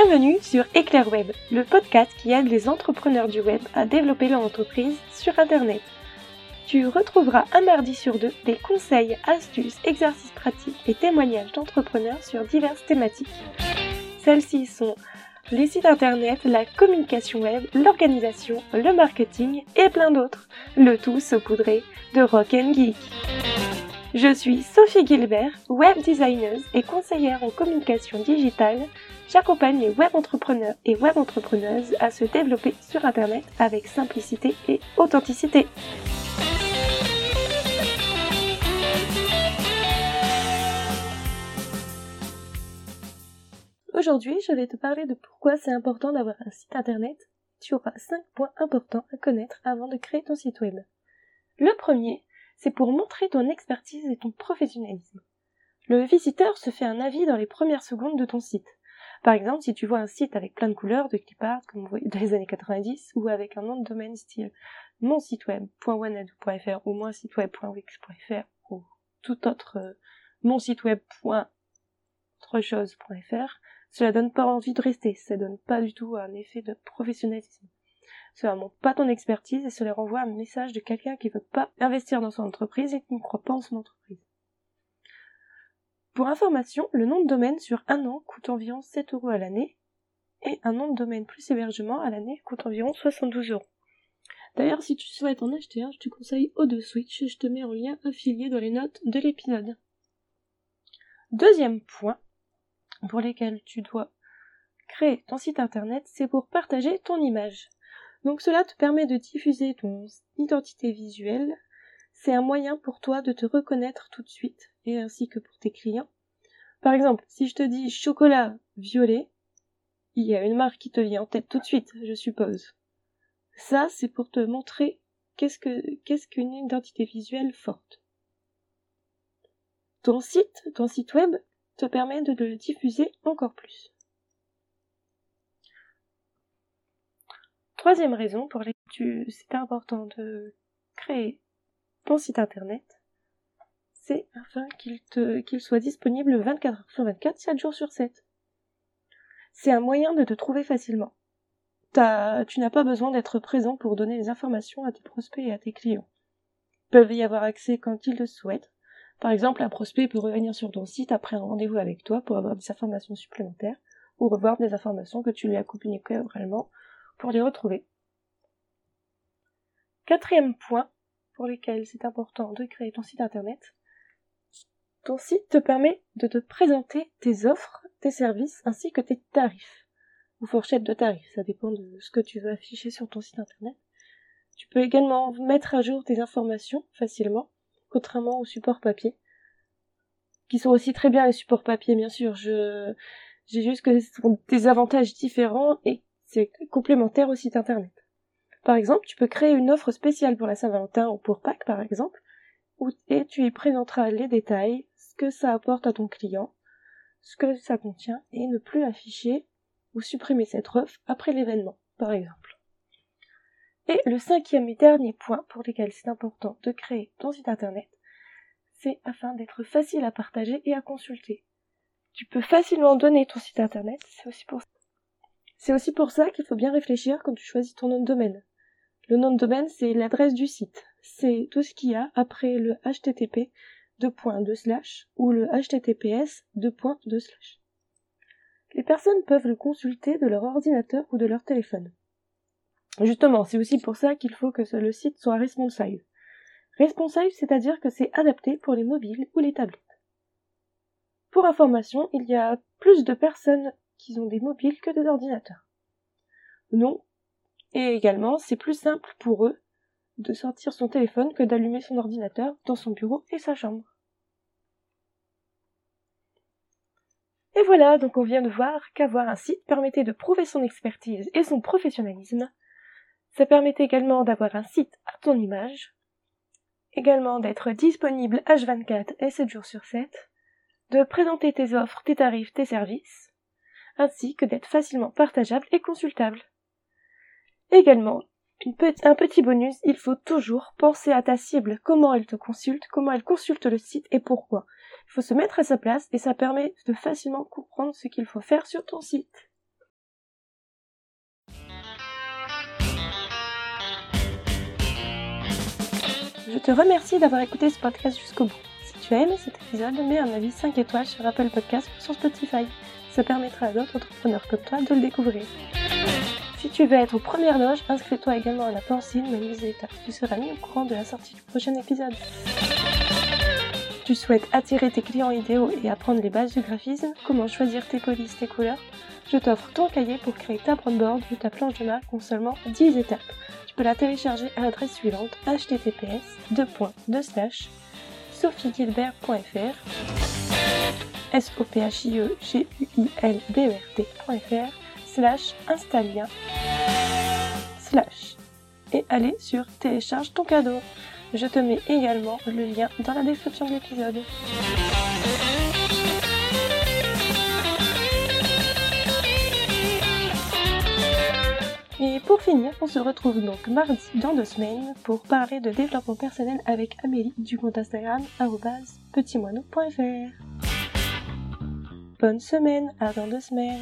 Bienvenue sur Éclair Web, le podcast qui aide les entrepreneurs du web à développer leur entreprise sur Internet. Tu retrouveras un mardi sur deux des conseils, astuces, exercices pratiques et témoignages d'entrepreneurs sur diverses thématiques. Celles-ci sont les sites internet, la communication web, l'organisation, le marketing et plein d'autres. Le tout saupoudré de rock geek. Je suis Sophie Gilbert, web designer et conseillère en communication digitale. J'accompagne les web entrepreneurs et web entrepreneuses à se développer sur internet avec simplicité et authenticité. Aujourd'hui, je vais te parler de pourquoi c'est important d'avoir un site internet. Tu auras 5 points importants à connaître avant de créer ton site web. Le premier, c'est pour montrer ton expertise et ton professionnalisme. Le visiteur se fait un avis dans les premières secondes de ton site. Par exemple, si tu vois un site avec plein de couleurs, de clipart, comme dans les années 90, ou avec un nom de domaine style mon site ou mon site web.wix.fr ou tout autre euh, mon site web.autrechose.fr, cela donne pas envie de rester, ça donne pas du tout un effet de professionnalisme. Cela montre pas ton expertise et cela renvoie un message de quelqu'un qui veut pas investir dans son entreprise et qui ne croit pas en son entreprise. Pour information, le nom de domaine sur un an coûte environ 7 euros à l'année et un nom de domaine plus hébergement à l'année coûte environ 72 euros. D'ailleurs, si tu souhaites en acheter un, je te conseille O2 Switch et je te mets en lien affilié dans les notes de l'épisode. Deuxième point, pour lesquels tu dois créer ton site internet, c'est pour partager ton image. Donc cela te permet de diffuser ton identité visuelle. C'est un moyen pour toi de te reconnaître tout de suite et ainsi que pour tes clients. Par exemple, si je te dis chocolat violet, il y a une marque qui te vient en tête tout de suite, je suppose. Ça, c'est pour te montrer qu'est-ce que qu'est-ce qu'une identité visuelle forte. Ton site, ton site web te permet de le diffuser encore plus. Troisième raison pour laquelle c'est important de créer ton site internet, c'est afin qu'il soit disponible 24 heures sur 24, 7 jours sur 7. C'est un moyen de te trouver facilement. tu n'as pas besoin d'être présent pour donner les informations à tes prospects et à tes clients. Ils peuvent y avoir accès quand ils le souhaitent, par exemple, un prospect peut revenir sur ton site après un rendez-vous avec toi pour avoir des informations supplémentaires ou revoir des informations que tu lui as communiquées oralement pour les retrouver. Quatrième point pour lequel c'est important de créer ton site internet, ton site te permet de te présenter tes offres, tes services ainsi que tes tarifs ou fourchettes de tarifs, ça dépend de ce que tu veux afficher sur ton site internet. Tu peux également mettre à jour tes informations facilement contrairement aux supports papier, qui sont aussi très bien les supports papier, bien sûr. Je, j'ai juste que ce sont des avantages différents et c'est complémentaire au site internet. Par exemple, tu peux créer une offre spéciale pour la Saint-Valentin ou pour Pâques, par exemple, et tu y présenteras les détails, ce que ça apporte à ton client, ce que ça contient, et ne plus afficher ou supprimer cette offre après l'événement, par exemple. Et le cinquième et dernier point pour lequel c'est important de créer ton site internet, c'est afin d'être facile à partager et à consulter. Tu peux facilement donner ton site internet, c'est aussi pour c'est aussi pour ça qu'il faut bien réfléchir quand tu choisis ton nom de domaine. Le nom de domaine, c'est l'adresse du site. C'est tout ce qu'il y a après le http slash ou le https slash. Les personnes peuvent le consulter de leur ordinateur ou de leur téléphone. Justement, c'est aussi pour ça qu'il faut que le site soit responsive. Responsive, c'est-à-dire que c'est adapté pour les mobiles ou les tablettes. Pour information, il y a plus de personnes qui ont des mobiles que des ordinateurs. Non. Et également, c'est plus simple pour eux de sortir son téléphone que d'allumer son ordinateur dans son bureau et sa chambre. Et voilà, donc on vient de voir qu'avoir un site permettait de prouver son expertise et son professionnalisme, ça permet également d'avoir un site à ton image, également d'être disponible H24 et 7 jours sur 7, de présenter tes offres, tes tarifs, tes services, ainsi que d'être facilement partageable et consultable. Également, un petit bonus, il faut toujours penser à ta cible, comment elle te consulte, comment elle consulte le site et pourquoi. Il faut se mettre à sa place et ça permet de facilement comprendre ce qu'il faut faire sur ton site. Je te remercie d'avoir écouté ce podcast jusqu'au bout. Si tu as aimé cet épisode, mets un avis 5 étoiles sur Apple Podcasts ou sur Spotify. Ça permettra à d'autres entrepreneurs comme toi de le découvrir. Si tu veux être aux premières loges, inscris-toi également à la pensine, ma newsletter. Tu seras mis au courant de la sortie du prochain épisode. Tu souhaites attirer tes clients idéaux et apprendre les bases du graphisme, comment choisir tes polices, tes couleurs? Je t'offre ton cahier pour créer ta brandboard ou ta planche de marque en seulement 10 étapes. Tu peux la télécharger à l'adresse suivante https sophiegilbert.fr s o p h i e g u i l b e r t.fr slash slash et allez sur télécharge ton cadeau. Je te mets également le lien dans la description de l'épisode. Et pour finir, on se retrouve donc mardi dans deux semaines pour parler de développement personnel avec Amélie du compte Instagram petitmoineau.fr. Bonne semaine, à dans deux semaines.